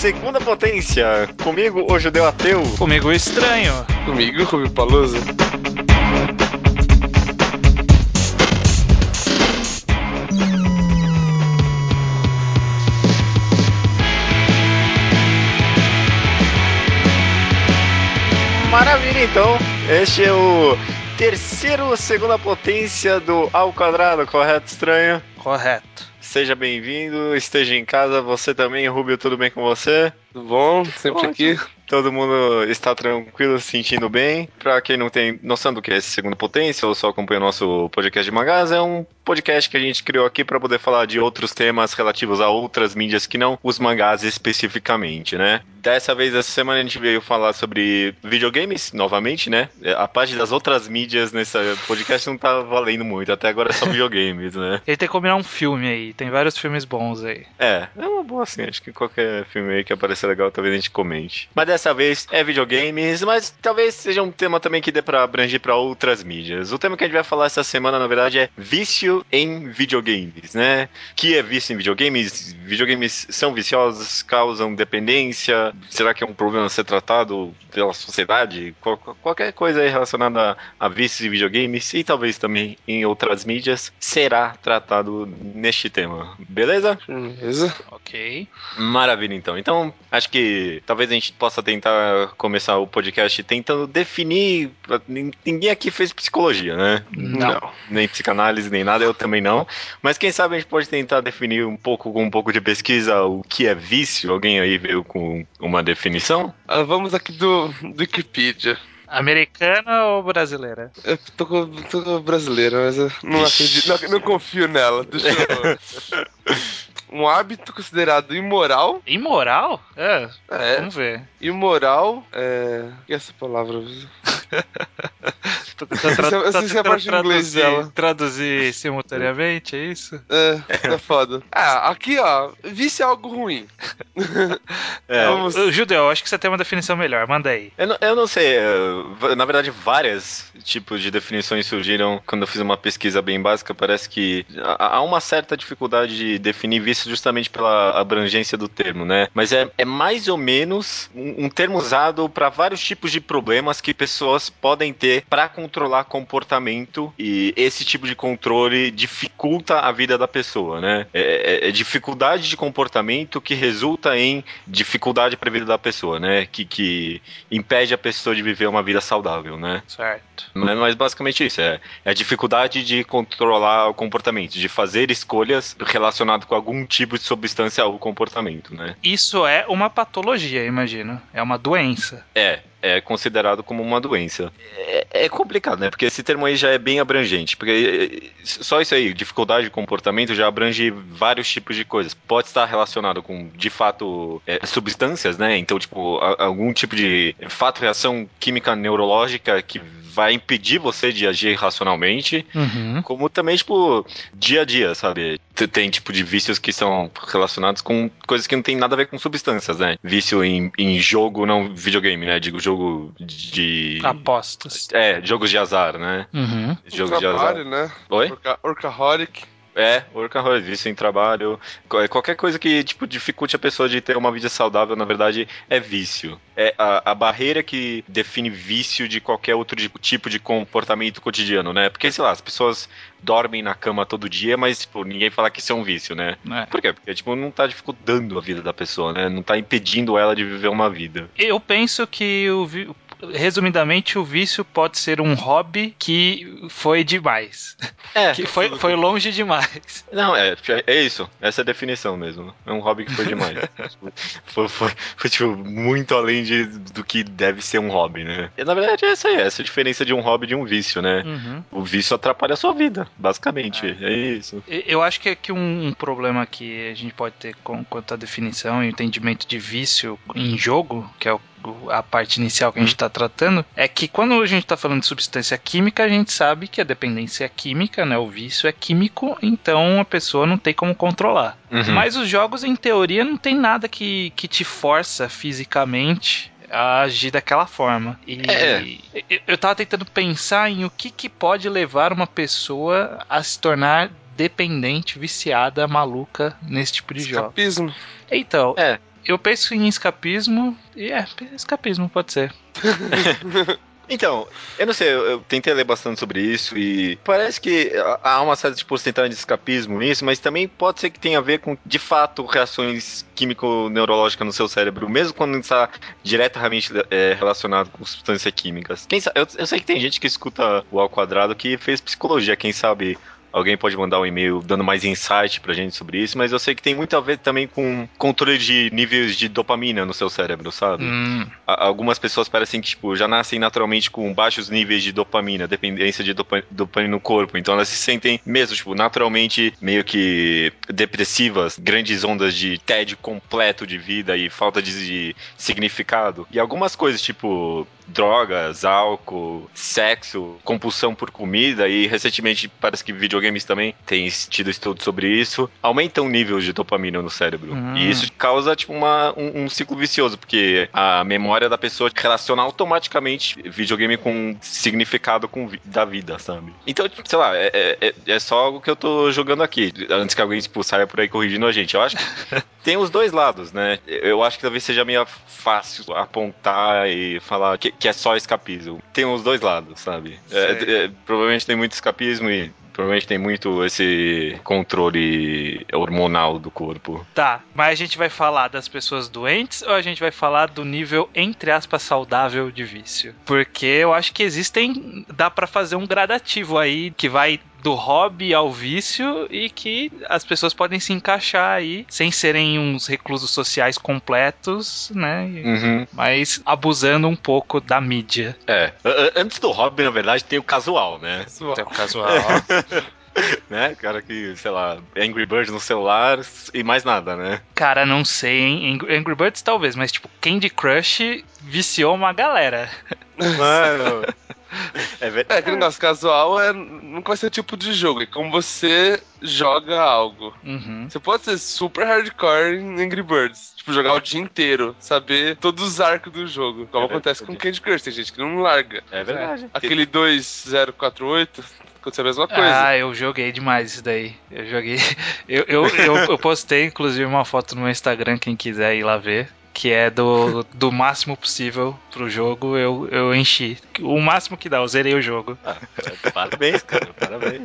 Segunda Potência. Comigo, o judeu ateu. Comigo, o estranho. Comigo, Rubio Palusa. Maravilha, então. Este é o terceiro segunda potência do ao quadrado, correto, estranho? Correto. Seja bem-vindo, esteja em casa, você também, Rubio, tudo bem com você? Tudo bom? Sempre Ótimo. aqui. Todo mundo está tranquilo, se sentindo bem. Pra quem não tem noção do que é esse Segunda Potência ou só acompanha o nosso podcast de mangás, é um podcast que a gente criou aqui para poder falar de outros temas relativos a outras mídias que não os mangás especificamente, né? Dessa vez, essa semana, a gente veio falar sobre videogames, novamente, né? A parte das outras mídias nesse podcast não tá valendo muito, até agora é só videogames, né? Ele tem que combinar um filme aí, tem vários filmes bons aí. É, é uma boa assim, acho que qualquer filme aí que aparecer legal, talvez a gente comente. Mas dessa vez é videogames, mas talvez seja um tema também que dê pra abranger pra outras mídias. O tema que a gente vai falar essa semana, na verdade, é vício em videogames, né? Que é vício em videogames? Videogames são viciosos, causam dependência? Será que é um problema a ser tratado pela sociedade? Qual- qualquer coisa aí relacionada a, a vícios em videogames e talvez também em outras mídias será tratado neste tema, beleza? Beleza? Ok. Maravilha, então. Então, acho que talvez a gente possa tentar começar o podcast tentando definir. nin- Ninguém aqui fez psicologia, né? Não. Nem psicanálise, nem nada, eu também não. Mas quem sabe a gente pode tentar definir um pouco, com um pouco de pesquisa, o que é vício. Alguém aí veio com uma definição? Ah, vamos aqui do, do Wikipedia. Americana ou brasileira? Eu tô com, tô com brasileira, mas eu não acredito, não, não confio nela. Deixa eu... Um hábito considerado imoral. Imoral? É, É, vamos ver. imoral. É. O que é essa palavra? Sei se é a tentando parte em inglês traduzir, dela. traduzir simultaneamente, é isso? É, tá foda. Ah, aqui ó, vício é algo ruim. É. Vamos- Judeu, acho que você tem uma definição melhor, manda aí. Eu não, eu não sei, eh, na verdade várias tipos de definições surgiram quando eu fiz uma pesquisa bem básica, parece que há há uma certa dificuldade de definir vício justamente pela abrangência do termo, né? Mas é, é mais ou menos um, um termo usado para vários tipos de problemas que pessoas podem ter para controlar comportamento e esse tipo de controle dificulta a vida da pessoa, né? É, é- é dificuldade de comportamento que resulta em dificuldade para a vida da pessoa, né? Que, que impede a pessoa de viver uma vida saudável, né? Certo. Mas, mas basicamente isso, é, é a dificuldade de controlar o comportamento, de fazer escolhas relacionadas com algum tipo de substância ao comportamento, né? Isso é uma patologia, imagino. É uma doença. É, é considerado como uma doença. É, é complicado, né? Porque esse termo aí já é bem abrangente. Porque eh, só isso aí, dificuldade de comportamento, já abrange vários tipos de coisas. Pode estar relacionado com, de fato, eh, substâncias, né? Então, tipo, a- algum tipo de fato, reação química neurológica que vai impedir você de agir racionalmente. Uhum. Como também, tipo, dia a dia, sabe? Tem tipo de vícios que são relacionados com coisas que não tem nada a ver com substâncias, né? Vício em, em jogo, não videogame, né? Digo, jogo de. Apostas. É, jogos de azar, né? Uhum. Jogos de azar. Né? Oi? Orca Orcaholic. É, workaholic, vício em trabalho. Qual- Qualquer coisa que, tipo, dificulte a pessoa de ter uma vida saudável, na verdade, é vício. É a, a barreira que define vício de qualquer outro tipo de comportamento cotidiano, né? Porque, sei lá, as pessoas dormem na cama todo dia, mas, tipo, ninguém fala que isso é um vício, né? É. Por quê? Porque, tipo, não tá dificultando a vida da pessoa, né? Não tá impedindo ela de viver uma vida. Eu penso que o resumidamente o vício pode ser um hobby que foi demais, É, que foi, foi longe demais. Não, é, é isso. Essa é a definição mesmo. É um hobby que foi demais. Foi, foi, foi, tipo, muito além de, do que deve ser um hobby, né? E, na verdade, é essa aí, essa é a diferença de um hobby e de um vício, né? Uhum. O vício atrapalha a sua vida, basicamente. É, isso. E- Eu acho que aqui um, um problema que a gente pode ter com, quanto à definição e entendimento de vício em jogo, que é o- a parte inicial que a gente está tratando, é que quando a gente está falando de substância química, a gente sabe que a dependência é química, né? O vício é químico, então a pessoa não tem como controlar. Uhum. Mas os jogos, em teoria, não tem nada que, que te força fisicamente a agir daquela forma. E É. eu- tava tentando pensar em o que, que pode levar uma pessoa a se tornar dependente, viciada, maluca nesse tipo de jogo. Escapismo. Então, É. Eu penso em escapismo, e é, escapismo pode ser. Então, eu não sei, eu, tentei ler bastante sobre isso e parece que há uma certa porcentagem de escapismo nisso, mas também pode ser que tenha a ver com, de fato, reações químico-neurológicas no seu cérebro, mesmo quando está diretamente é, relacionado com substâncias químicas. Quem sabe, eu, eu sei que tem gente que escuta o ao quadrado que fez psicologia, quem sabe Alguém pode mandar um e-mail dando mais insight pra gente sobre isso, mas eu sei que tem muito a ver também com controle de níveis de dopamina no seu cérebro, sabe? Hum. Algumas pessoas parecem que, tipo, já nascem naturalmente com baixos níveis de dopamina, dependência de dopamina no corpo. Então elas se sentem mesmo, tipo, naturalmente meio que depressivas, grandes ondas de tédio completo de vida e falta de significado. E algumas coisas, tipo, drogas, álcool, sexo, compulsão por comida e recentemente parece que videogames também têm tido estudos sobre isso, aumentam o nível de dopamina no cérebro. Hum. E isso causa tipo uma, um, um, ciclo vicioso, porque a memória da pessoa relaciona automaticamente videogame com significado com da vida, sabe? Então, tipo, sei lá, é, é, é, só algo que eu tô jogando aqui, antes que alguém tipo, saia por aí corrigindo a gente. Eu acho que tem os dois lados, né? Eu acho que talvez seja meio fácil apontar e falar que, que é só escapismo. Tem os dois lados, sabe? É, é, provavelmente tem muito escapismo e provavelmente tem muito esse controle hormonal do corpo. Tá, mas a gente vai falar das pessoas doentes ou a gente vai falar do nível, entre aspas, saudável de vício? Porque eu acho que existem. dá para fazer um gradativo aí que vai do hobby ao vício e que as pessoas podem se encaixar aí sem serem uns reclusos sociais completos, né? Uhum. Mas abusando um pouco da mídia. É. Antes do hobby, na verdade, tem o casual, né? Tem o casual. né? Cara que, sei lá, Angry Birds no celular e mais nada, né? Cara, não sei, hein? Angry Birds talvez, mas tipo, Candy Crush viciou uma galera. Mano. É verdade. É, aquele negócio casual é, nunca vai ser o tipo de jogo, é como você joga algo. Uhum. Você pode ser super hardcore em Angry Birds, tipo, jogar o dia inteiro, saber todos os arcos do jogo, como é acontece com Candy Crush, tem gente que não larga. É verdade. Aquele 2048 aconteceu a mesma coisa. Ah, eu joguei demais isso daí. Eu joguei. Eu, eu, eu, eu, postei, inclusive, uma foto no meu Instagram, quem quiser ir lá ver que é do, do máximo possível pro jogo, eu, eu enchi. O máximo que dá, eu zerei o jogo. Ah, parabéns, cara, parabéns.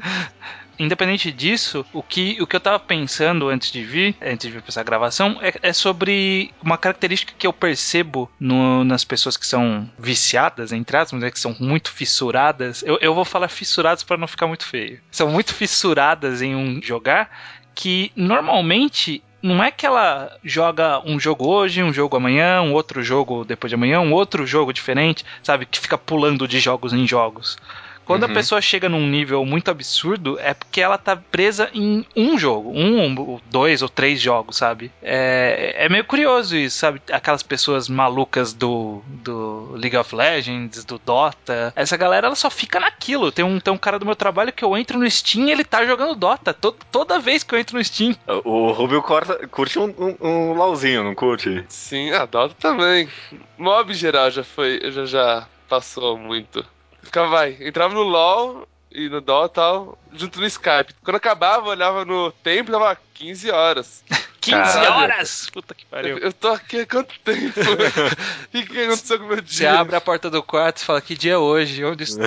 Independente disso, o que, o que eu tava pensando antes de vir, antes de vir pra essa gravação, é, é sobre uma característica que eu percebo no, nas pessoas que são viciadas, entre aspas, né, que são muito fissuradas. Eu, eu vou falar fissuradas para não ficar muito feio. São muito fissuradas em um jogar que normalmente não é que ela joga um jogo hoje, um jogo amanhã, um outro jogo depois de amanhã, um outro jogo diferente, sabe? Que fica pulando de jogos em jogos. Quando uhum. a pessoa chega num nível muito absurdo, é porque ela tá presa em um jogo, um, dois ou três jogos, sabe? É, é meio curioso isso, sabe? Aquelas pessoas malucas do, do League of Legends, do Dota. Essa galera, ela só fica naquilo. Tem um, tem um cara do meu trabalho que eu entro no Steam e ele tá jogando Dota. Todo, toda vez que eu entro no Steam. O Rubio corta, curte um, um, um LOLzinho, não curte? Sim, a Dota também. Mob geral já foi, já, já passou muito. Ficava, vai, entrava no LoL e no Dota e tal, junto no Skype. Quando acabava, olhava no tempo, tava 15 horas. 15 Caralho. horas! Puta que pariu. Eu, eu tô aqui há quanto tempo? o que, que aconteceu com o meu dia? Você abre a porta do quarto e fala, que dia é hoje? Onde estou?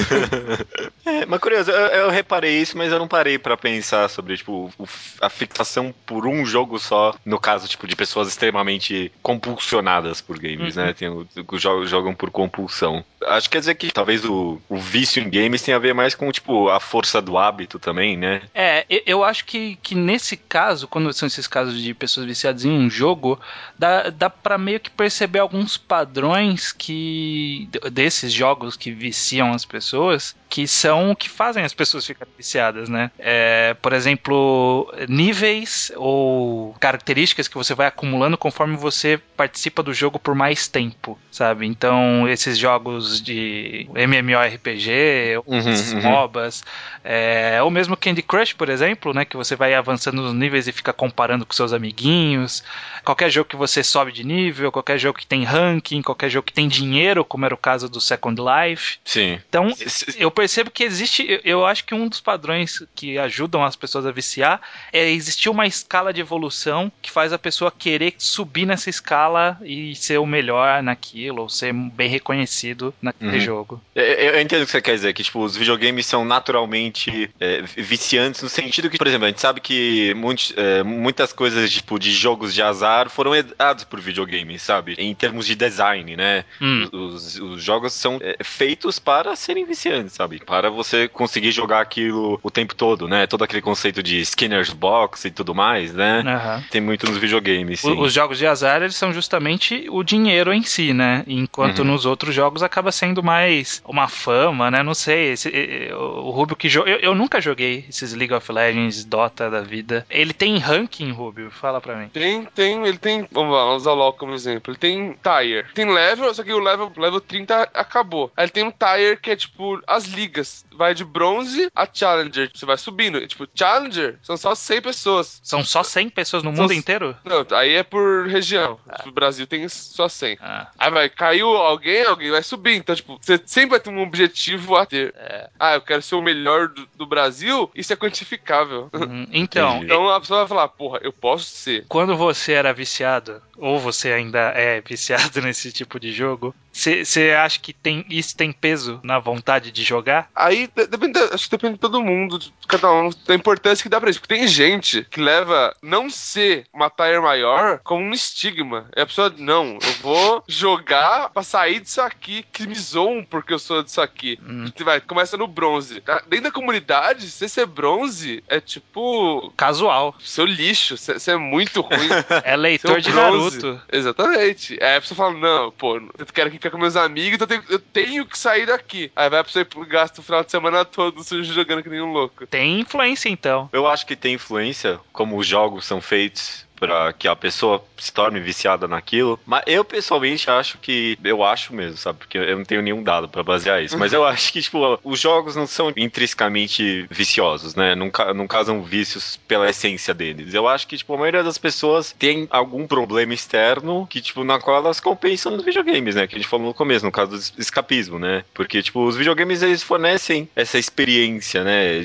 é, mas curioso, eu, eu, reparei isso, mas eu não parei para pensar sobre, tipo, o, a fixação por um jogo só, no caso, tipo, de pessoas extremamente compulsionadas por games, né? uhum. né? Tem, jogam, jogam por compulsão. Acho que quer dizer que talvez o, o vício em games tenha a ver mais com, tipo, a força do hábito também, né? É, eu acho que, que nesse caso, quando são esses casos de pessoas viciadas em um jogo, dá, dá para meio que perceber alguns padrões que desses jogos que viciam as pessoas, que são o que fazem as pessoas ficarem viciadas, né? É, por exemplo, níveis ou características que você vai acumulando conforme você participa do jogo por mais tempo, sabe? Então, esses jogos de MMORPG, uhum, uhum. MOBAs, é, ou mesmo Candy Crush, por exemplo, né? Que você vai avançando nos níveis e fica comparando com seus amiguinhos amiguinhos, qualquer jogo que você sobe de nível, qualquer jogo que tem ranking, qualquer jogo que tem dinheiro, como era o caso do Second Life. Sim. Então, eu percebo que existe, eu acho que um dos padrões que ajudam as pessoas a viciar é existir uma escala de evolução que faz a pessoa querer subir nessa escala e ser o melhor naquilo, ou ser bem reconhecido naquele uhum. jogo. Eu, eu, entendo o que você quer dizer, que tipo, os videogames são naturalmente é, viciantes no sentido que, por exemplo, a gente sabe que muitos, é, muitas coisas tipo, de jogos de azar foram herdados por videogames, sabe? Em termos de design, né? Hum. Os, os, jogos são é, feitos para serem viciantes, sabe? Para você conseguir jogar aquilo o tempo todo, né? Todo aquele conceito de Skinner's Box e tudo mais, né? Uhum. Tem muito nos videogames. Sim. Os jogos de azar, eles são justamente o dinheiro em si, né? Enquanto uhum. nos outros jogos acaba sendo mais uma fama, né? Não sei. Esse, o Rubio que joga. Eu, eu, nunca joguei esses League of Legends, Dota da vida. Ele tem ranking, Rubio? Fala pra mim. Tem, tem. Ele tem. Vamos lá, vamos usar o LoL como exemplo. Ele tem Tire. Tem level, só que o level, level 30 acabou. Aí ele tem um Tire que é tipo as ligas. Vai de bronze a Challenger. Você vai subindo. Tipo, Challenger são só 100 pessoas. São só 100 pessoas no são... mundo inteiro? Não, aí é por região. Ah. O Brasil tem só 100. Ah. Aí vai, caiu alguém, alguém vai subir. Então, tipo, você sempre vai ter um objetivo a ter. É. Ah, eu quero ser o melhor do, do Brasil. Isso é quantificável. Uhum. Então. então a pessoa vai falar, porra, eu posso ser. Quando você era viciado, ou você ainda é viciado nesse tipo de jogo, você acha que tem, isso tem peso na vontade de jogar? Aí depende, acho que depende de todo mundo, de cada um, da importância que dá pra isso. Porque tem gente que leva não ser uma tire maior como um estigma. É a pessoa, não, eu vou jogar pra sair disso aqui, que me zoam porque eu sou disso aqui. Hum. Vai, começa no bronze. Tá? Dentro da comunidade, você ser bronze é tipo. Casual. Seu lixo, você é muito ruim. é leitor de Naruto. Exatamente. Aí a pessoa fala, não, pô, eu quero que ficar com meus amigos, então eu tenho, eu tenho que sair daqui. Aí vai pra você gasta o final de semana todo sujo jogando que nem um louco. Tem influência, então. Eu acho que tem influência, como os jogos são feitos para que a pessoa se torne viciada naquilo. Mas eu pessoalmente acho que eu acho mesmo, sabe? Porque eu não tenho nenhum dado para basear isso. Mas eu acho que tipo os jogos não são intrinsecamente viciosos, né? Não, não causam vícios pela essência deles. Eu acho que tipo a maioria das pessoas tem algum problema externo que tipo na qual elas compensam nos videogames, né? Que a gente falou no começo, no caso do escapismo, né? Porque tipo os videogames eles fornecem essa experiência, né?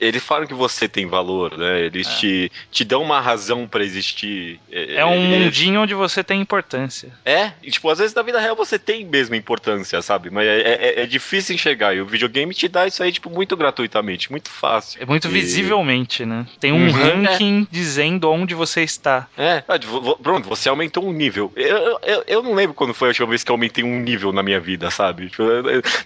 Eles falam que você tem valor, né? Eles é. te, te dão uma razão para existir existir. É, é um é, mundinho onde você tem importância. É, e, tipo, às vezes na vida real você tem mesmo importância, sabe? Mas é, é, é, difícil enxergar. E o videogame te dá isso aí, tipo, muito gratuitamente, muito fácil. É muito e... visivelmente, né? Tem um uhum, ranking dizendo onde você está. É, ah, pronto, você aumentou um nível. Eu, eu, eu não lembro quando foi a última vez que eu aumentei um nível na minha vida, sabe? Tipo,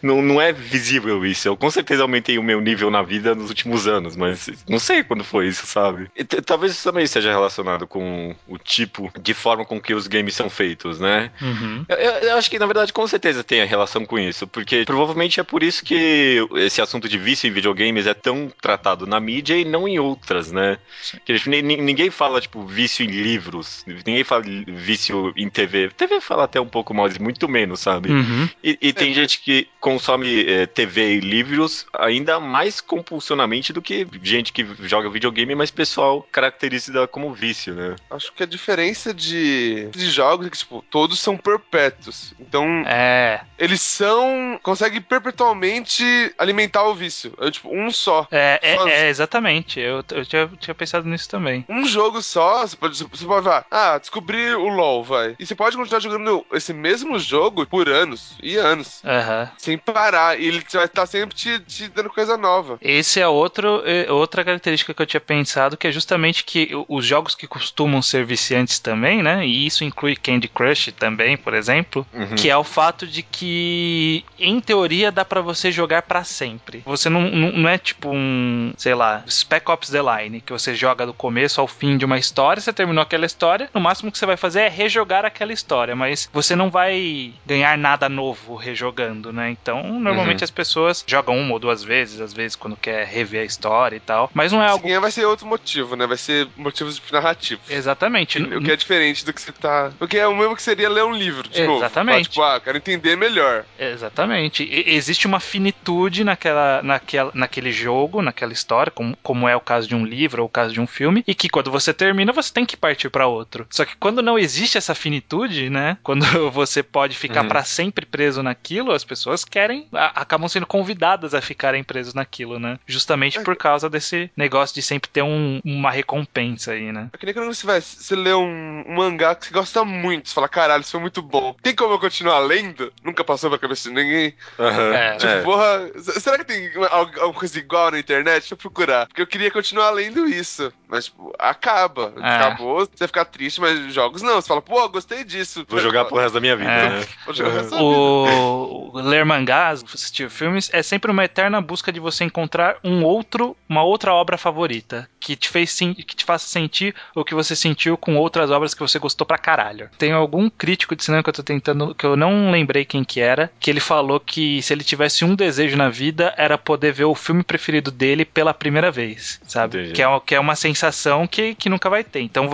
não, não é visível isso. Eu com certeza aumentei o meu nível na vida nos últimos anos, mas não sei quando foi isso, sabe? E, talvez isso também seja relacionado com o tipo de forma com que os games são feitos, né? Uhum. Eu, eu, acho que, na verdade, com certeza tem a relação com isso, porque provavelmente é por isso que esse assunto de vício em videogames é tão tratado na mídia e não em outras, né? Que, tipo, ninguém fala, tipo, vício em livros, ninguém fala vício em TV. TV fala até um pouco mais, muito menos, sabe? Uhum. E, e, tem é. gente que consome é, TV e livros ainda mais compulsionamente do que gente que joga videogame, mas pessoal caracteriza como vício, né? Né? Acho que a diferença de, de jogos é que, tipo, todos são perpétuos. Então, é. eles são. conseguem perpetualmente alimentar o vício. É, tipo, um só. É, é, é exatamente. Eu, eu tinha, tinha, pensado nisso também. Um jogo só, você pode, você pode falar, ah, descobrir o LoL, vai. E você pode continuar jogando esse mesmo jogo por anos e anos. Uhum. Sem parar. E ele vai estar sempre te, te dando coisa nova. Esse é outro, é outra característica que eu tinha pensado, que é justamente que os jogos que costumam costumam ser viciantes também, né? E isso inclui Candy Crush também, por exemplo, uhum. que é o fato de que, em teoria, dá para você jogar para sempre. Você não, não, não, é tipo um, sei lá, Spec Ops The Line, que você joga do começo ao fim de uma história, você terminou aquela história, no máximo que você vai fazer é rejogar aquela história, mas você não vai ganhar nada novo rejogando, né? Então, normalmente uhum. as pessoas jogam uma ou duas vezes, às vezes quando quer rever a história e tal, mas não é algo. Sim, vai ser outro motivo, né? Vai ser motivos narrativos Exatamente. O que é diferente do que você tá. O que é o mesmo que seria ler um livro, de Exatamente. Novo. Tipo, ah, quero entender melhor. Exatamente. E, existe uma finitude naquela, naquela, naquele jogo, naquela história, como, como é o caso de um livro ou o caso de um filme, e que quando você termina, você tem que partir para outro. Só que quando não existe essa finitude, né? Quando você pode ficar uhum. para sempre preso naquilo, as pessoas querem, a, acabam sendo convidadas a ficarem presos naquilo, né? Justamente por causa desse negócio de sempre ter um, uma recompensa aí, né? É que nem quando você vai, você lê um, um, mangá que você gosta muito, você fala, caralho, isso foi muito bom. Tem como eu continuar lendo? Nunca passou pra cabeça de ninguém. Uhum. É, tipo, é. porra, será que tem alguma coisa igual na internet? Deixa eu procurar. Porque eu queria continuar lendo isso. Mas, tipo, acaba. É. Acabou, você ficar triste, mas jogos não. Você fala, pô, gostei disso. Vou jogar pro resto da minha vida, é. né? Vou jogar pro resto o... da vida. Ler mangás, assistir filmes, é sempre uma eterna busca de você encontrar um outro, uma outra obra favorita que te fez que te faça sentir o que você sentiu com outras obras que você gostou pra caralho. Tem algum crítico de cinema que eu tô tentando, que eu não lembrei quem que era, que ele falou que se ele tivesse um desejo na vida era poder ver o filme preferido dele pela primeira vez, sabe? Que é, que é uma sensação que, que nunca vai ter. Então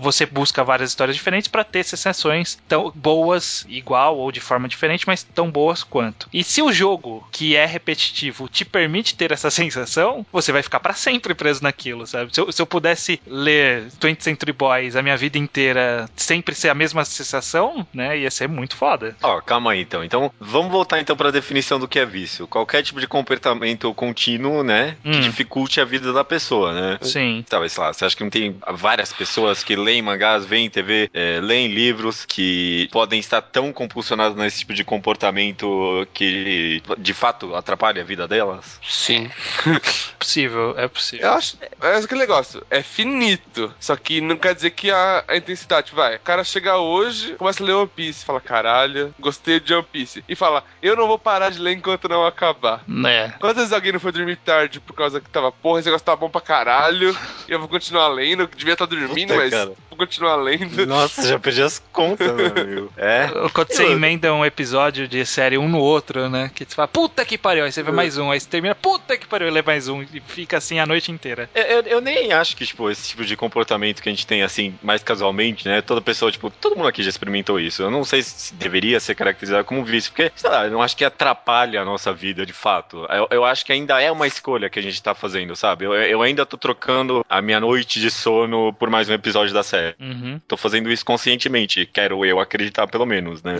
você busca várias histórias diferentes para ter sensações tão boas, igual ou de forma diferente, mas tão boas quanto. E se o jogo, que é repetitivo, te permite ter essa sensação, você vai ficar para sempre preso naquilo, sabe? Se eu, se eu pudesse ler 20th Century Boys a minha vida inteira, sempre ser a mesma sensação, né? Ia ser muito foda. Ó, oh, calma aí então. Então, vamos voltar então para a definição do que é vício. Qualquer tipo de comportamento contínuo, né, hum. que dificulte a vida da pessoa, né? Sim. Talvez, sei lá, você acha que não tem várias pessoas que leem mangás, veem TV, é, leem livros que podem estar tão compulsionadas nesse tipo de comportamento que de fato atrapalha a vida delas? Sim. possível, é possível. Eu acho. É aquele negócio, é finito. Só que não quer dizer que a, a intensidade vai. O cara chega hoje, começa a ler One Piece, fala, caralho, gostei de One Piece. E fala, eu não vou parar de ler enquanto não acabar. Né. Quantas vezes alguém não foi dormir tarde por causa que tava, porra, esse negócio tá bom pra caralho, e eu vou continuar lendo, devia estar tá dormindo, Puta, mas cara. vou continuar lendo. Nossa, já perdi as contas, meu amigo. É. Quando você emenda um episódio de série um no outro, né? Que você fala, puta que pariu, aí você vê mais um, aí você termina, puta que pariu, lê mais um, e fica assim a noite inteira. Eu, eu, eu nem acho que, tipo, esse tipo de comportamento que a gente tem, assim, mais casualmente, né? Toda pessoa, tipo, todo mundo aqui já experimentou isso. Eu não sei se deveria ser caracterizado como vício, porque, sei lá, eu não acho que atrapalha a nossa vida, de fato. Eu, eu acho que ainda é uma escolha que a gente tá fazendo, sabe? Eu, eu ainda tô trocando a minha noite de sono por mais um episódio da série. Uhum. Tô fazendo isso conscientemente, quero eu acreditar, pelo menos, né?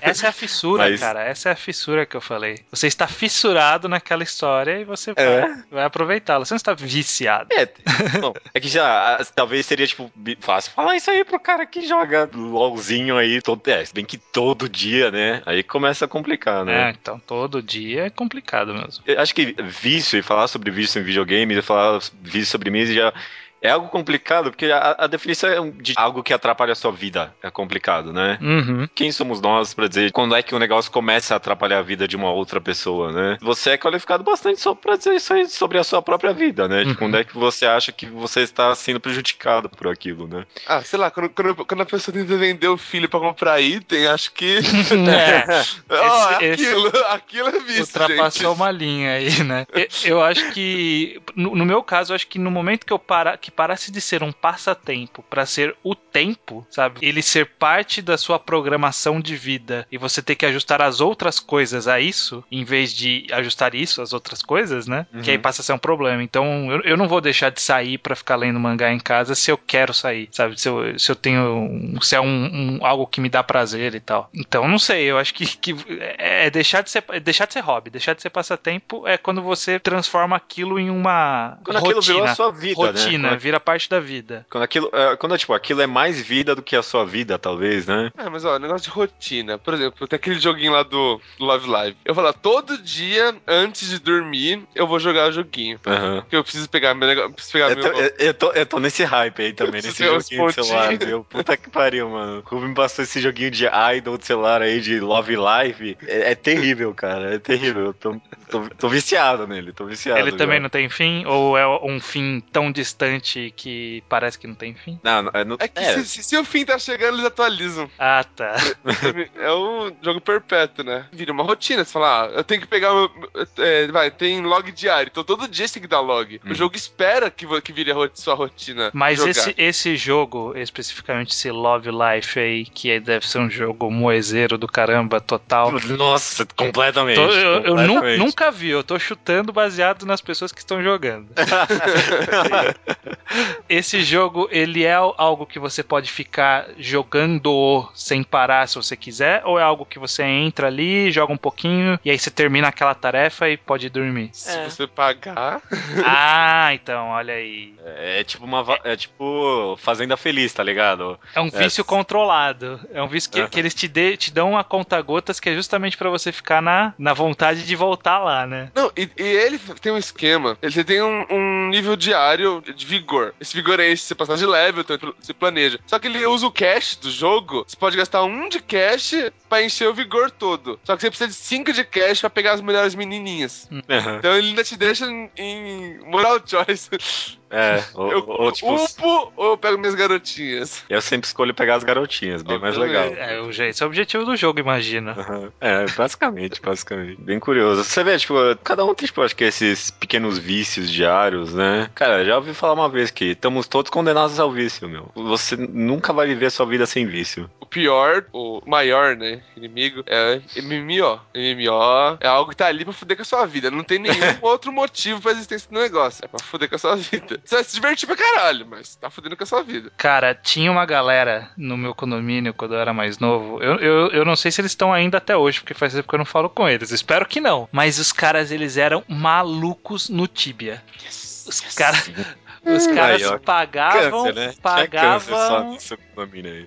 Essa é a fissura, Mas... cara. Essa é a fissura que eu falei. Você está fissurado naquela história e você é. vai, vai aproveitá-la. Você não está viciado. É, não, é que já, talvez seria, tipo, fácil falar isso aí pro cara que joga LOLzinho aí, todo, é, se bem que todo dia, né? Aí começa a complicar, né? É, então todo dia é complicado mesmo. Eu acho que vício, e falar sobre vício em videogames, e falar vício sobre mim já é algo complicado, porque a, a, definição de algo que atrapalha a sua vida é complicado, né? Uhum. Quem somos nós para dizer quando é que o negócio começa a atrapalhar a vida de uma outra pessoa, né? Você é qualificado bastante só pra dizer isso aí sobre a sua própria vida, né? Uhum. De quando é que você acha que você está sendo prejudicado por aquilo, né? Ah, sei lá, quando, quando, quando a pessoa tenta vender o filho para comprar item, acho que. é. oh, esse, aquilo, esse aquilo é vício. Ultrapassou gente. uma linha aí, né? Eu, eu acho que. No, no, meu caso, eu acho que no momento que eu parar que parasse de ser um passatempo para ser o tempo, sabe? Ele ser parte da sua programação de vida e você ter que ajustar as outras coisas a isso, em vez de ajustar isso às outras coisas, né? Uhum. Que aí passa a ser um problema. Então eu, eu não vou deixar de sair para ficar lendo mangá em casa se eu quero sair, sabe? Se eu, se eu tenho. Se é um, um algo que me dá prazer e tal. Então não sei, eu acho que, que é, é deixar de ser é deixar de ser hobby, deixar de ser passatempo é quando você transforma aquilo em uma quando rotina, aquilo virou a sua vida, né? rotina, né? Vira parte da vida. Quando aquilo, é, quando tipo, aquilo é mais vida do que a sua vida, talvez, né? É, mas ó, negócio de rotina. Por exemplo, tem aquele joguinho lá do Love Live. Eu falo, todo dia, antes de dormir, eu vou jogar o joguinho. Uhum. Porque eu preciso pegar meu negócio. Preciso pegar eu, meu... tô, eu, eu, tô, eu tô nesse hype aí também, nesse joguinho de celular, viu? Puta que pariu, mano. O Ruben passou esse joguinho de idol de celular aí, de Love Live. É, é terrível, cara. É terrível. Eu tô, tô, tô viciado nele, tô viciado. Ele já. também não tem fim? Ou é um fim tão distante Que parece que não tem fim? Não, não, é, não, é que é. Se, se, o fim tá chegando, eles atualizam. Ah, tá. É um jogo perpétuo, né? Vira uma rotina. Você fala, ah, eu tenho que pegar. É, vai, tem log diário. Então todo dia você tem que dar log. Hum. O jogo espera que, que vire a sua rotina. Mas esse, esse jogo, especificamente esse Love Life aí, que deve ser um jogo moezeiro do caramba, total. Nossa, completamente. Tô, eu, completamente. eu nunca vi, eu tô chutando baseado nas pessoas que estão jogando. esse jogo, ele é algo que você pode ficar jogando sem parar se você quiser, ou é algo que você entra ali, joga um pouquinho e aí você termina aquela tarefa e pode dormir? Se é. você pagar. Ah, então, olha aí. É, é tipo uma é tipo fazenda feliz, tá ligado? É um vício é. controlado. É um vício que, que eles te, de, te dão uma conta gotas que é justamente para você ficar na, na vontade de voltar lá, né? Não, e, e ele tem um esquema. Ele tem um, um, nível diário de vigor. Esse vigor é esse, você passar de level, então você planeja. Só que ele usa o cash do jogo. Você pode gastar um de cash para encher o vigor todo. Só que você precisa de cinco de cash para pegar as melhores menininhas. Uhum. Então ele ainda te deixa em, em moral choice. É, ou, eu ou, tipo. Upo ou eu pego minhas garotinhas? Eu sempre escolho pegar as garotinhas, bem mais legal. É, o jeito, esse é o objetivo do jogo, imagina. Uhum. É, basicamente, basicamente. Bem curioso. Você vê, tipo, cada um tem, tipo, acho que esses pequenos vícios diários, né? Cara, já ouvi falar uma vez que estamos todos condenados ao vício, meu. Você nunca vai viver a sua vida sem vício. O pior, o maior, né, inimigo é MMO. MMO é algo que tá ali pra fuder com a sua vida. Não tem nenhum outro motivo pra existência do negócio. É pra fuder com a sua vida. Você vai se divertir pra caralho, mas tá fudendo com a sua vida. Cara, tinha uma galera no meu condomínio quando eu era mais novo. Eu, eu, eu não sei se eles estão ainda até hoje, porque faz tempo que eu não falo com eles. Espero que não. Mas os caras, eles eram malucos no Tibia. Yes, os yes. caras. Os caras Aí, pagavam, câncer, né? pagavam.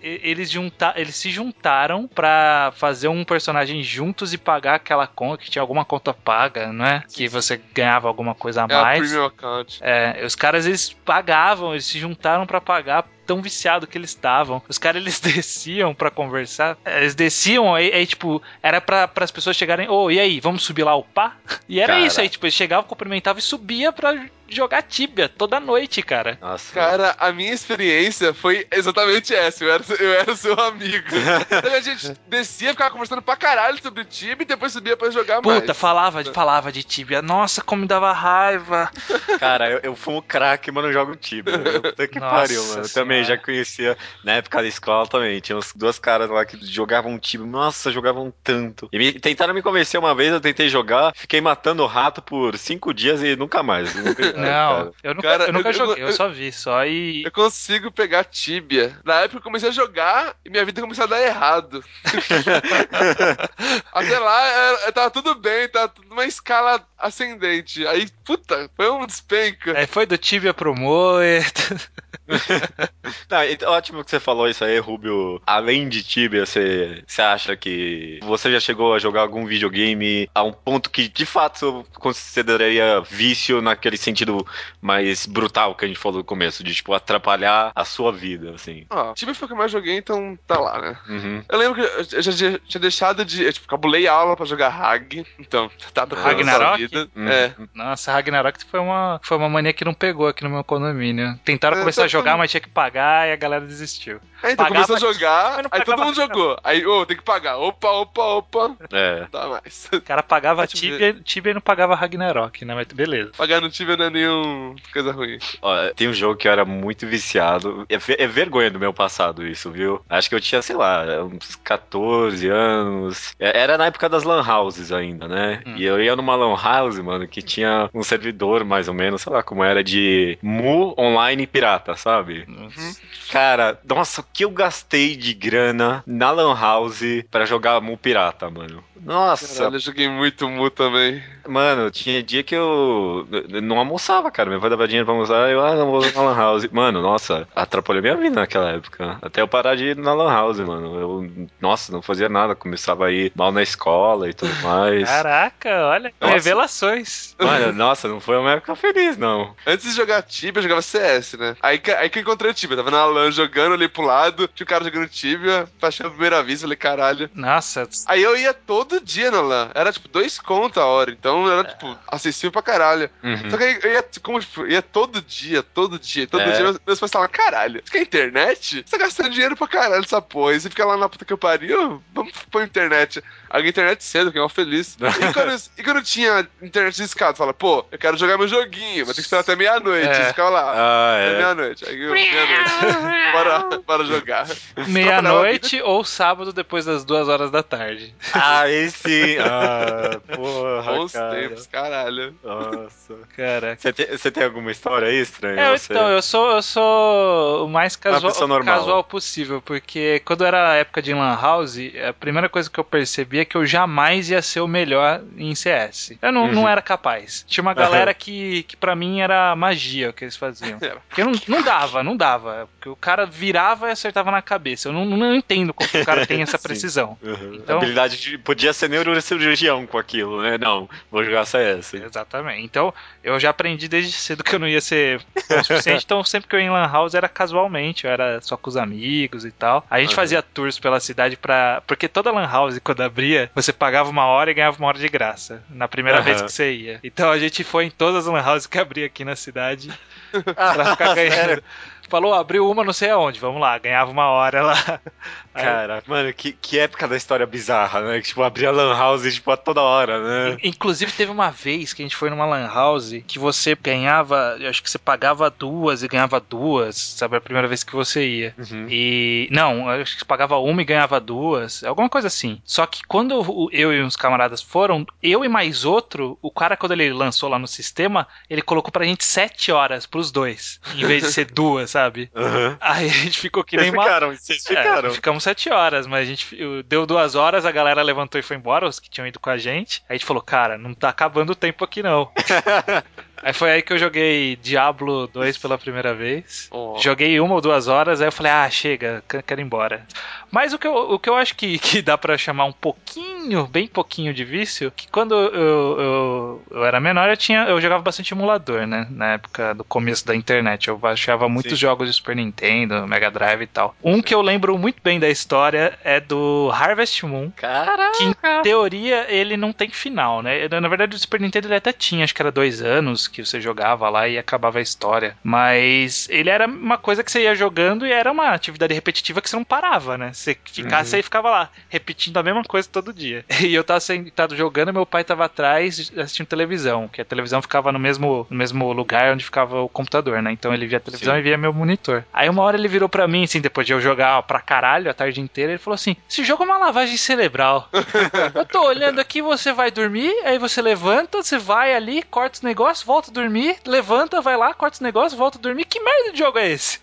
Eles, junta, eles se juntaram pra fazer um personagem juntos e pagar aquela conta, que tinha alguma conta paga, não é? Que você ganhava alguma coisa a mais. É, a premium account. É, os caras eles pagavam, eles se juntaram para pagar tão viciado que eles estavam. Os caras eles desciam para conversar. Eles desciam aí, aí tipo, era para as pessoas chegarem, ô, oh, e aí, vamos subir lá o pá? E era Cara. isso aí, tipo, eles chegavam, cumprimentavam e subia pra jogar Tibia toda noite, cara. Nossa. Cara, a minha experiência foi exatamente essa. Eu era, eu era seu amigo. então a gente descia, ficava conversando pra caralho sobre Tibia e depois subia pra jogar Puta, mais. Puta, falava, falava de Tibia. Nossa, como me dava raiva. Cara, eu, eu fumo crack, mas não jogo Tibia. Puta que Nossa pariu, mano. Eu também já conhecia, na época da escola também, tinha uns duas caras lá que jogavam Tibia. Nossa, jogavam tanto. E me, tentaram me convencer uma vez, eu tentei jogar, fiquei matando o rato por cinco dias e nunca mais. Nunca, não, eu nunca, cara, eu nunca eu, joguei, eu, eu, só vi, só e... Eu consigo pegar Tibia. Na época eu comecei a jogar e minha vida começou a dar errado. Até lá, tava tudo bem, tava tudo numa escala ascendente. Aí, puta, foi um despenca. É, foi do Tibia pro Moe. Não, então, ótimo que você falou isso aí, Rubio. Além de Tibia, você, você acha que você já chegou a jogar algum videogame a um ponto que de fato consideraria vício naquele sentido mais brutal que a gente falou no começo, de tipo atrapalhar a sua vida, assim? Ah, Tibia foi o que eu mais joguei, então tá lá, né? Uhum. Eu lembro que eu já tinha deixado de. Eu, tipo, cabulei aula pra jogar Hag, então tá do Ragnarok? Vida. Uhum. É. Nossa, Ragnarok foi uma, foi uma mania que não pegou aqui no meu condomínio. Tentaram é, começar a jogar, mas tinha que pagar e a galera desistiu. É, então Pagava, começou a jogar, aí todo mundo jogou. Aí, ô, oh, tem que pagar. Opa, opa, opa. É. Dá mais. O cara pagava Tibia, Tibia e não pagava Ragnarok, né? Mas beleza. Pagar no Tibia não é nenhum coisa ruim. Ó, tem um jogo que eu era muito viciado. É, é, vergonha do meu passado isso, viu? Acho que eu tinha, sei lá, uns 14 anos. É, era na época das lan houses ainda, né? Hum. E eu ia numa lan house, mano, que tinha um servidor, mais ou menos, sei lá como era, de Mu online pirata, sabe? Uhum. Cara, nossa, o que eu gastei de grana na Lan House pra jogar Mu pirata, mano. Nossa. Caralho, eu joguei muito Mu também. Mano, tinha dia que eu não almoçava, cara. Meu pai dava dinheiro pra almoçar e eu, ah, não vou na Lan House. Mano, nossa, atrapalhou minha vida naquela época. Até eu parar de ir na Lan House, mano. Eu, nossa, não fazia nada. Começava a ir mal na escola e tudo mais. Caraca, olha, nossa. revelações. Mano, nossa, não foi uma época feliz, não. Antes de jogar Tibia, eu jogava CS, né? Aí, aí que eu encontrei o Tibia. Tava na LAN jogando, ali pro lado, tinha o cara jogando Tibia, paixão à primeira vista, falei, caralho. Nossa. Aí eu ia todo todo dia na LAN. Era tipo dois contos a hora. Então era, tipo, acessível pra caralho. Uhum. Só que aí ia, como, tipo, ia todo dia, todo dia, todo é. dia. Meus, meus pais falavam, caralho, você quer internet? Você tá gastando dinheiro pra caralho essa porra. E você fica lá na puta que eu pariu, vamos pôr internet. A internet cedo, que é um feliz. E quando, e quando tinha internet de escada, fala, pô, eu quero jogar meu joguinho, vou ter que esperar até meia-noite. É. Ficava lá. Ah, é. meia-noite. Aí meia-noite. bora, bora jogar. Meia-noite ou sábado depois das duas horas da tarde. Ah, esse. Ah, porra. Bons cara. tempos, caralho. Nossa. Caraca. Você tem, você tem alguma história aí estranha? É, então, eu sou, eu sou o mais casual, casual possível, porque quando era a época de Lan House, a primeira coisa que eu percebi é que eu jamais ia ser o melhor em CS. Eu não, uhum. não era capaz. Tinha uma galera que, que para mim era magia o que eles faziam. Porque não, não dava, não dava. Porque o cara virava e acertava na cabeça. Eu não, não entendo como o cara tem essa precisão. Uhum. Então, a habilidade de, podia ser neurocirurgião com aquilo, né? Não, vou jogar CS. Exatamente. Então, eu já aprendi desde cedo que eu não ia ser o suficiente. então, sempre que eu ia em Lan House era casualmente, eu era só com os amigos e tal. A gente uhum. fazia tours pela cidade pra. Porque toda Lan House, quando abria, você pagava uma hora e ganhava uma hora de graça. Na primeira uhum. vez que você ia. Então a gente foi em todas as Lan Houses que abria aqui na cidade pra ficar ganhando falou, abriu uma não sei aonde, vamos lá, ganhava uma hora lá. Cara, mano, que, que época da história bizarra, né? Que, tipo, abria lan house, tipo, a toda hora, né? Inclusive, teve uma vez que a gente foi numa lan house que você ganhava, eu acho que você pagava duas e ganhava duas, sabe? A primeira vez que você ia. Uhum. E. Não, eu acho que você pagava uma e ganhava duas, alguma coisa assim. Só que quando eu e uns camaradas foram, eu e mais outro, o cara, quando ele lançou lá no sistema, ele colocou pra gente sete horas pros dois, em vez de ser duas, sabe? sabe? Uhum. Aí a gente ficou que nem vocês ficaram, vocês ficaram. É, ficamos sete horas, mas a gente deu duas horas, a galera levantou e foi embora, os que tinham ido com a gente. Aí a gente falou, cara, não tá acabando o tempo aqui não. Aí foi aí que eu joguei Diablo 2 pela primeira vez. Oh. Joguei uma ou duas horas, aí eu falei, ah, chega, quero ir embora. Mas o que eu, o que eu acho que, que dá para chamar um pouquinho, bem pouquinho de vício, que quando eu, eu, eu, era menor, eu, tinha, eu jogava bastante emulador, né? Na época do começo da internet. Eu baixava muitos Sim. jogos de Super Nintendo, Mega Drive e tal. Um que eu lembro muito bem da história é do Harvest Moon. Caraca! Que em teoria ele não tem final, né? Na verdade, o Super Nintendo ele até tinha, acho que era dois anos que você jogava lá e acabava a história. Mas ele era uma coisa que você ia jogando e era uma atividade repetitiva que você não parava, né? Você ficasse uhum. e ficava lá, repetindo a mesma coisa todo dia. E eu tava sentado jogando meu pai tava atrás assistindo televisão, que a televisão ficava no mesmo, no mesmo lugar onde ficava o computador, né? Então ele via a televisão Sim. e via meu monitor. Aí uma hora ele virou pra mim, assim, depois de eu jogar pra caralho a tarde inteira, ele falou assim: esse jogo é uma lavagem cerebral. eu tô olhando aqui, você vai dormir, aí você levanta, você vai ali, corta os negócios, volta a dormir, levanta, vai lá, corta os negócios, volta a dormir. Que merda de jogo é esse?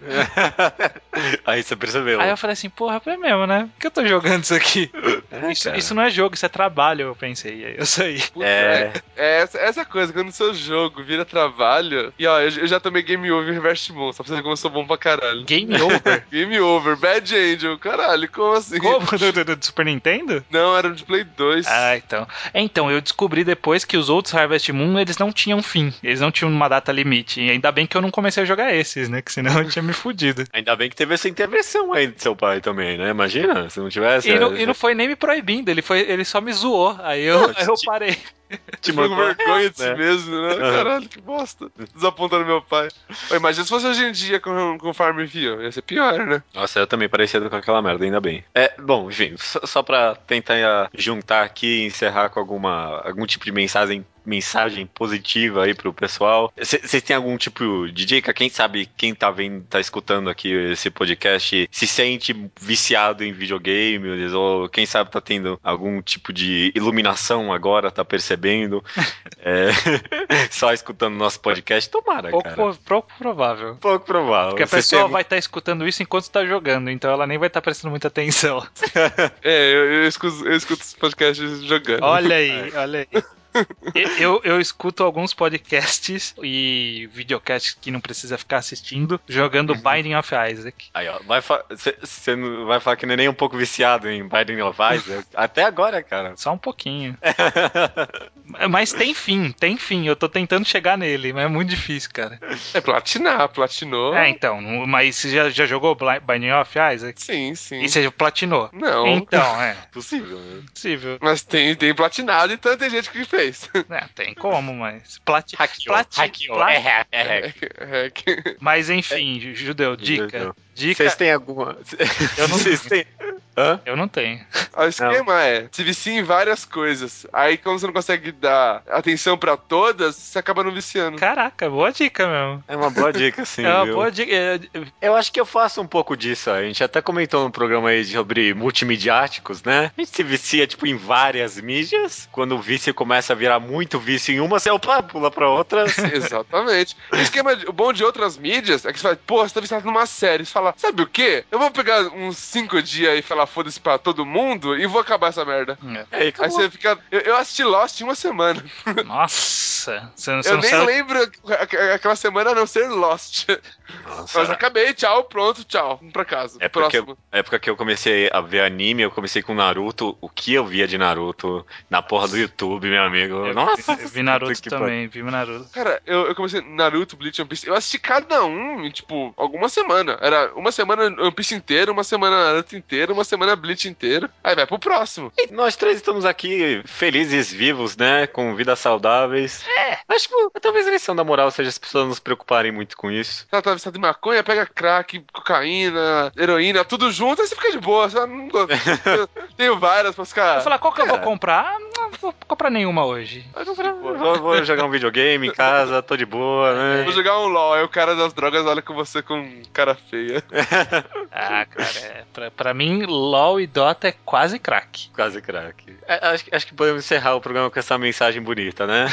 aí você percebeu. Aí eu falei assim, porra, mesmo, né? Por que eu tô jogando isso aqui? É, isso, isso, não é jogo, isso é trabalho, eu pensei. Aí eu saí. É. é, essa, essa coisa, quando o seu jogo vira trabalho. E ó, eu, eu já tomei Game Over Reverse Moon, só pra você ver como eu sou bom pra caralho. Game Over? game Over, Bad Angel, caralho, como assim? Como? Do, do, do, Super Nintendo? Não, era de Play 2. Ah, então. Então, eu descobri depois que os outros Harvest Moon, eles não tinham fim. Eles não tinham uma data limite. E ainda bem que eu não comecei a jogar esses, né? Que senão eu tinha me fudido. Ainda bem que teve essa intervenção aí do seu pai também, né? Imagina, se não tivesse. E não, e não foi nem me proibindo, ele, foi, ele só me zoou. Aí eu, aí eu parei. Te com vergonha de si é. mesmo, né? Caralho, que bosta. Desapontando meu pai. Imagina se fosse hoje em dia com, com Farmville. Ia ser pior, né? Nossa, eu também parecido com aquela merda, ainda bem. É, bom, enfim, só, só pra tentar juntar aqui e encerrar com alguma, algum tipo de mensagem mensagem positiva aí pro pessoal. Vocês têm algum tipo de dica? Quem sabe quem tá vendo, tá escutando aqui esse podcast se sente viciado em videogames ou quem sabe tá tendo algum tipo de iluminação agora, tá percebendo? é, só escutando nosso podcast, tomara, pouco, cara. Pouco provável. Pouco provável. Porque a pessoa tem... vai estar tá escutando isso enquanto tá jogando, então ela nem vai estar tá prestando muita atenção. é, eu, eu, escuto, eu escuto os podcasts jogando. Olha aí, olha aí eu, eu escuto alguns podcasts e videocasts que não precisa ficar assistindo jogando uhum. Binding of Isaac. Aí, ó, você não vai falar que não é nem um pouco viciado em Binding of Isaac? Até agora, cara. Só um pouquinho. Mas tem fim, tem fim. Eu tô tentando chegar nele, mas é muito difícil, cara. É platinar, platinou. É, então. Mas você já, já jogou Binding of Isaac? Sim, sim. E você já platinou? Não. Então, é. Possível, né? Possível. Mas tem, tem platinado, então tem gente que fez. É, tem como, mas. Plati... Hackeou. Plati... Hackeou. Plat... É hack, é hack. É, que- Mas enfim, Judeu, dica. Dica. Vocês têm alguma. Eu não- Vocês têm. Hã? Eu não tenho. O esquema é, se vicia em várias coisas. Aí, como você não consegue dar atenção pra todas, você acaba não viciando. Caraca, boa dica mesmo. É uma boa dica, sim. é uma viu? boa dica. Eu acho que eu faço um pouco disso. A gente até comentou no programa aí sobre multimediáticos, né? A gente se vicia, tipo, em várias mídias. Quando o vício começa a virar muito vício em uma, você opa, pula pra outra. Exatamente. O esquema, de- o bom de outras mídias é que você fala, pô, você tá viciado numa série. Você fala, sabe o quê? Eu vou pegar uns cinco dias e falar foda-se pra todo mundo e vou acabar essa merda. é. Aí, Aí acabou. você fica. Eu, eu assisti Lost em uma semana. Nossa, você, não- você Eu não nem sabe. lembro aquela semana a não ser Lost. Nossa. Mas acabei, tchau, pronto, tchau. Vamos pra casa. É porque Próximo. Na época que eu comecei a ver anime, eu comecei com Naruto. O que eu via de Naruto na porra do YouTube, meu amigo? Eu Nossa! vi, vi Naruto que também, vi Naruto. Cara, eu, eu comecei Naruto, Bleach, One Piece. Eu assisti cada um em, tipo, alguma semana. Era uma semana One Piece inteiro, uma semana Naruto inteiro, uma semana Bleach inteiro. Aí vai pro próximo. E nós três estamos aqui felizes, vivos, né? Com vidas saudáveis. É, acho que talvez a lição da moral seja as pessoas não se preocuparem muito com isso. Ela tá viciada em maconha, pega crack, cocaína, heroína, tudo junto, aí você fica de boa. Você não gosta. Eu Tenho várias pra ficar. Eu falar, qual que eu vou cara. comprar? Não vou comprar nenhuma hoje. Vou, vou jogar um videogame em casa, tô de boa, né? Vou jogar um LOL, aí o cara das drogas olha com você com cara feia. Ah, cara, é, pra, pra mim, LOL e Dota é quase crack. Quase craque. É, acho, que- acho que podemos encerrar o programa com essa mensagem bonita, né?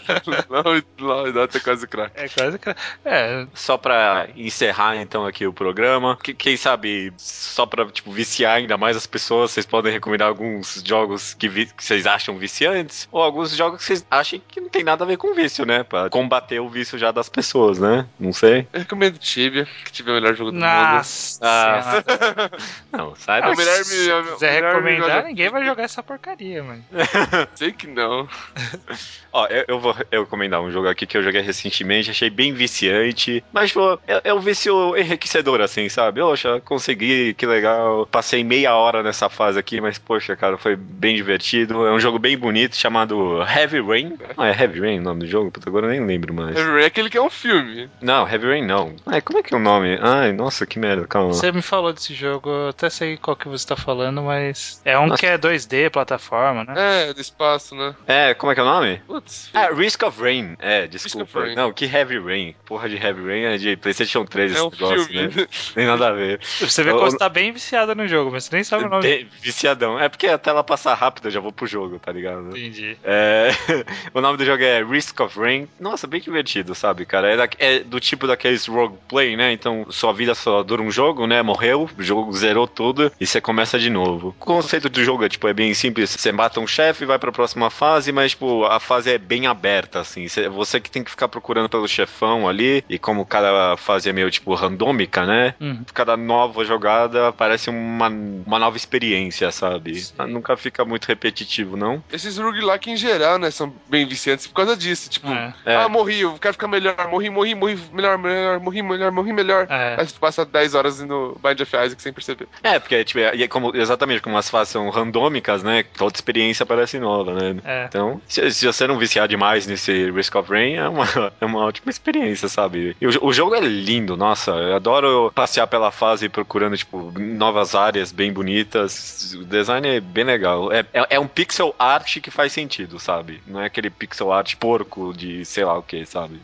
LOL, LOL, dá quase crack. É quase crack. É, Só pra encerrar então aqui o programa, que- quem sabe só pra tipo, viciar ainda mais as pessoas, vocês podem recomendar alguns jogos que, vi- que vocês acham viciantes ou alguns jogos que vocês achem que não tem nada a ver com vício, né? Pra combater o vício já das pessoas, né? Não sei. Eu recomendo Tibia, que tiver o melhor jogo do mundo. nossa. Ah, senhora. Não, sai Ah, da... o melhor- Se melhor- quiser melhor- recomendar, melhor- ninguém vai jogar essa porcaria, mano. Sei que não. Ó, eu, eu vou eu recomendar um jogo aqui que eu joguei recentemente, achei bem viciante, mas, pô, é, é um vício enriquecedor, assim, sabe? Poxa, consegui, que legal. Passei meia hora nessa fase aqui, mas, poxa, cara, foi bem divertido. É um jogo bem bonito, chamado Heavy Rain. Ah, é Heavy Rain o nome do jogo? Puta, agora eu nem lembro mais. Heavy Rain é aquele que é um filme. Não, Heavy Rain não. Ai, como é que é o nome? Ai, nossa, que merda, calma. Você me falou desse jogo, eu até sei qual que você tá falando, mas é um Nossa. que é 2D, plataforma, né? É, do espaço, né? É, como é que é o nome? Putz. Ah, Risk of Rain. É, desculpa. Rain. Não, que Heavy Rain. Porra de Heavy Rain é de PlayStation 3 é esse um negócio, filme. né? Tem nada a ver. Você vê Eu- como você tá bem viciado no jogo, mas você nem sabe o nome. Viciadão. É porque até ela passar rápido eu já vou pro jogo, tá ligado? Entendi. É, o nome do jogo é Risk of Rain. Nossa, bem divertido, sabe, cara? É, da- é do tipo daqueles roleplay, né? Então sua vida só dura um jogo, né? Morreu, o jogo zerou tudo e você começa de novo. O conceito do jogo é, tipo, é bem simples. Você mata um chefe, vai pra próxima fase, mas, tipo, a fase é bem aberta, assim. Você, você que tem que ficar procurando pelo chefão ali. E como cada fase é meio, tipo, randômica, né? Uhum. cada nova jogada parece uma, uma nova experiência, sabe? Nunca fica muito repetitivo, não? Esses roguelike em geral, né, são bem viciantes por causa disso. Tipo, É. É. ah, morri, eu quero ficar melhor, morri, morri, morri, melhor, melhor, morri, melhor, morri, melhor. É. Aí você passa 10 horas no Bind of Isaac sem perceber. É, porque tipo, é, é como, exatamente como as fases são randômicas, né? Toda experiência parece nova, né? É. Então, se, se você não viciar demais nesse Risk of Rain, é uma, é uma ótima experiência, sabe? E o, o jogo é lindo, nossa. Eu adoro passear pela fase procurando, tipo, novas áreas bem bonitas. O design é bem legal. É, é, é um pixel art que faz sentido, sabe? Não é aquele pixel art porco de sei lá o que, sabe?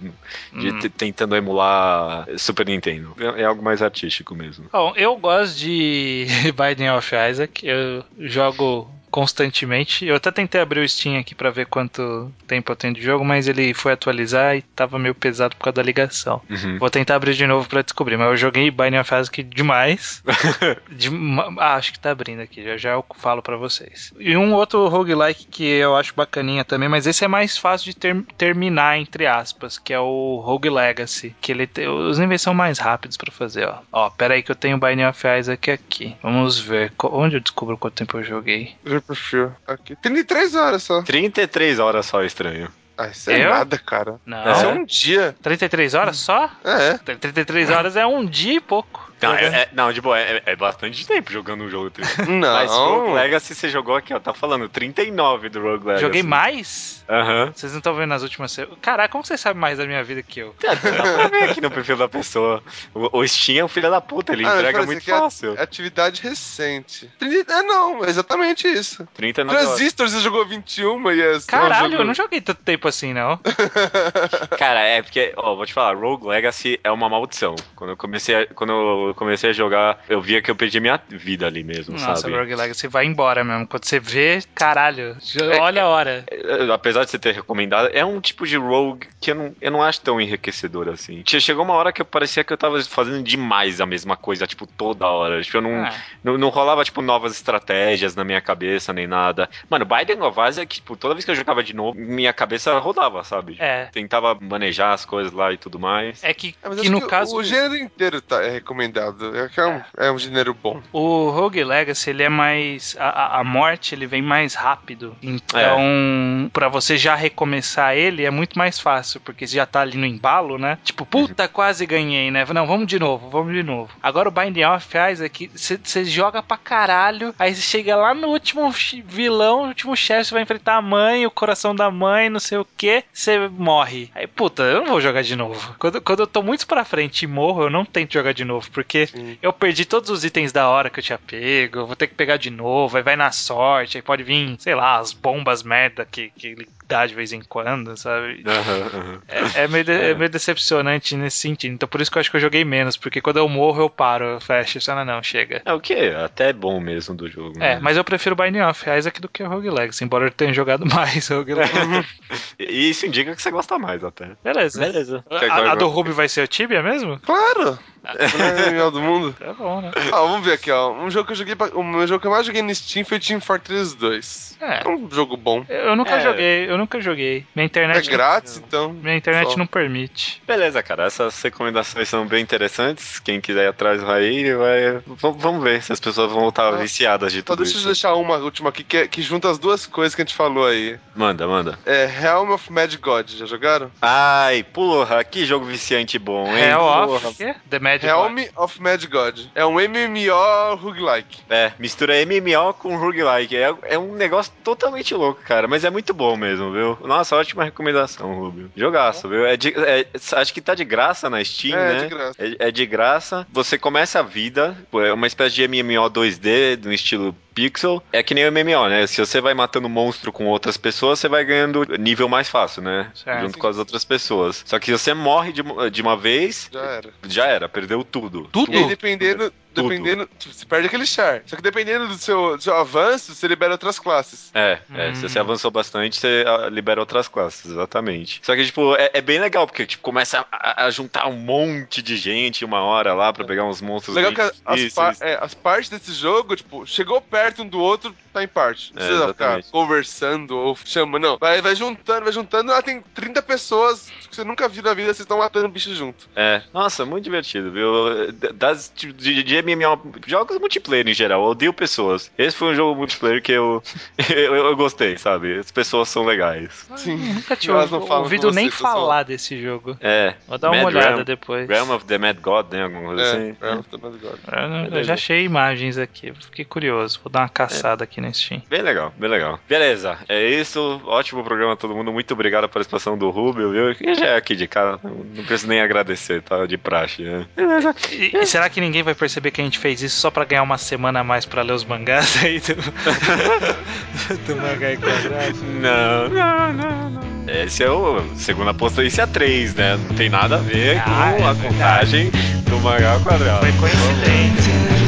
De Hum. tentando emular Super Nintendo. É, é algo mais artístico mesmo. Bom, eu gosto de Binding of Isaac. Eu jogo constantemente. Eu até tentei abrir o Steam aqui pra ver quanto tempo eu tenho de jogo, mas ele foi atualizar e tava meio pesado por causa da ligação. Uhum. Vou tentar abrir de novo pra descobrir, mas eu joguei Binding of Isaac demais. Dema- ah, acho que tá abrindo aqui, já já eu falo pra vocês. E um outro roguelike que eu acho bacaninha também, mas esse é mais fácil de ter- terminar, entre aspas, que é o Rogue Legacy, que ele tem, os níveis são mais rápidos pra fazer, ó. Ó, pera aí que eu tenho Binding of Isaac aqui. Vamos ver, onde eu descubro quanto tempo eu joguei. Eu perfil. Aqui. 33 horas só. 33 horas só, estranho. Ah, isso é Eu? nada, cara. Não. Isso é um dia. 33 horas só? É. 33 horas é um dia e pouco. Não, é, é, não de boa, é, é, bastante tempo jogando um jogo. Não. Mas Rogue Legacy você jogou aqui, ó. Tá falando 39 do Rogue Legacy. Joguei mais? Aham. Uhum. Vocês não estão vendo as últimas. Caraca, como você sabe mais da minha vida que eu? Dá pra ver aqui no perfil da pessoa. O, o Steam é um filho da puta, ele ah, entrega muito é fácil. É atividade recente. 30, é, não, é exatamente isso. 39 Transistor você jogou 21 e é Caralho, eu não joguei tanto tempo assim, não. Cara, é porque, ó, vou te falar, Rogue Legacy é uma maldição. Quando eu comecei a, quando eu comecei a jogar, eu via que eu perdi minha vida ali mesmo, Nossa, sabe? Rogue Legacy vai embora mesmo. Quando você vê, caralho, olha a hora. É, é, apesar de você ter recomendado, é um tipo de Rogue que eu não, eu não acho tão enriquecedor assim. Chegou uma hora que eu parecia que eu tava fazendo demais a mesma coisa, tipo, toda hora. Tipo, eu não, é. não, não, rolava, tipo, novas estratégias na minha cabeça, nem nada. Mano, Biden of Isaac, tipo, toda vez que eu jogava de novo, minha cabeça rodava, sabe? É. Tentava manejar as coisas lá e tudo mais. É que, é, que no que caso... O gênero inteiro tá, é recomendado. É, é, um, é um gênero bom. O Rogue Legacy, ele é mais... A, a morte, ele vem mais rápido. Então, é. para você já recomeçar ele, é muito mais fácil, porque você já tá ali no embalo, né? Tipo, puta, quase ganhei, né? Não, vamos de novo, vamos de novo. Agora o Binding of Isaac, você joga pra caralho, aí você chega lá no último vilão, no último chefe, você vai enfrentar a mãe, o coração da mãe, não sei o que, você morre. Aí, puta, eu não vou jogar de novo. Quando, quando eu tô muito pra frente e morro, eu não tento jogar de novo, porque Sim. eu perdi todos os itens da hora que eu tinha pego, eu vou ter que pegar de novo, aí vai na sorte, aí pode vir, sei lá, as bombas merda que, que ele dá de vez em quando, sabe? Uhum, uhum. É, é, meio de, é. meio decepcionante nesse sentido. Então por isso que eu acho que eu joguei menos, porque quando eu morro eu paro, eu fecho, isso não, não, chega. É o que? Até é bom mesmo do jogo. É, né? mas eu prefiro Binding of Isaac do que o Rogue Legacy, embora eu tenha jogado mais Rogue Legacy. e isso indica que você gosta mais até. Beleza. Beleza. A, a do Ruby vai ser o Tibia mesmo? Claro! É melhor do mundo. É bom, né? Ah, vamos ver aqui, ó. Um jogo que eu joguei. Pra... O jogo que eu mais joguei no Steam foi Team Fortress 2. É. é um jogo bom. Eu nunca é. joguei, eu nunca joguei. Minha internet. É grátis, não... então. Minha internet Só. não permite. Beleza, cara. Essas recomendações são bem interessantes. Quem quiser ir atrás vai ir, vai. V vamos ver se as pessoas vão estar viciadas de tudo. Só deixa isso. eu deixar uma última aqui que, é, que junta as duas coisas que a gente falou aí. Manda, manda. É Helm of Mad God. Já jogaram? Ai, porra, que jogo viciante bom, hein? Helm of The Mad Helm God. of Mad God. É um MMO roguelike. É, mistura MMO com roguelike. É, é um negócio totalmente louco, cara. Mas é muito bom mesmo, viu? Nossa, ótima recomendação, Rubio. Jogaço, viu? É de, é, acho que tá de graça na Steam, é, né? É de graça. É, é de graça. Você começa a vida, é uma espécie de MMO 2D, no estilo pixel. É que nem o MMO, né? Se você vai matando monstro com outras pessoas, você vai ganhando nível mais fácil, né? Certo. Junto com as outras pessoas. Só que se você morre de, de uma vez, já era. Já era, perdeu tudo. Tudo? E aí, dependendo, tudo. Dependendo. Você perde aquele char. Só que dependendo do seu, do seu avanço, você libera outras classes. É, é hum. se você avançou bastante, você ah, libera outras classes, exatamente. Só que, tipo, é, é bem legal, porque, tipo, começa a, a, juntar um monte de gente uma hora lá pra pegar uns monstros. Legal que as, par é, as partes desse jogo, tipo, chegou perto um do outro, tá em parte. Não é, precisa ficar conversando ou chamando. Não. Vai, vai juntando, vai juntando. Lá tem 30 pessoas que você nunca viu na vida, vocês estão matando bicho junto. É. Nossa, muito divertido, viu? Das, de, de, MMO, jogos multiplayer em geral, eu odeio pessoas. Esse foi um jogo multiplayer que eu, eu, eu, gostei, sabe? As pessoas são legais. Sim. Eu nunca tinha ouvido nem falar desse jogo. É. Vou dar uma olhada Realm, depois. Realm of the Mad God, né? Alguma coisa é, assim. Realm of the Mad God. Eu, eu já achei imagens aqui, fiquei curioso. Vou dar uma caçada é. aqui no Steam. Bem legal, bem legal. Beleza, é isso. Ótimo programa todo mundo. Muito obrigado pela participação do Rubio, viu? Que já é aqui de cara, não preciso nem agradecer, tá? De praxe, né? Beleza. E, e será que ninguém vai perceber que a gente fez isso só pra ganhar uma semana a mais pra ler os mangás aí do, do mangá quadrado? Não, não, não, não. Esse é o segunda postência 3, né? Não tem nada a ver ah, com é a verdade. contagem do mangá quadrado. Foi coincidência.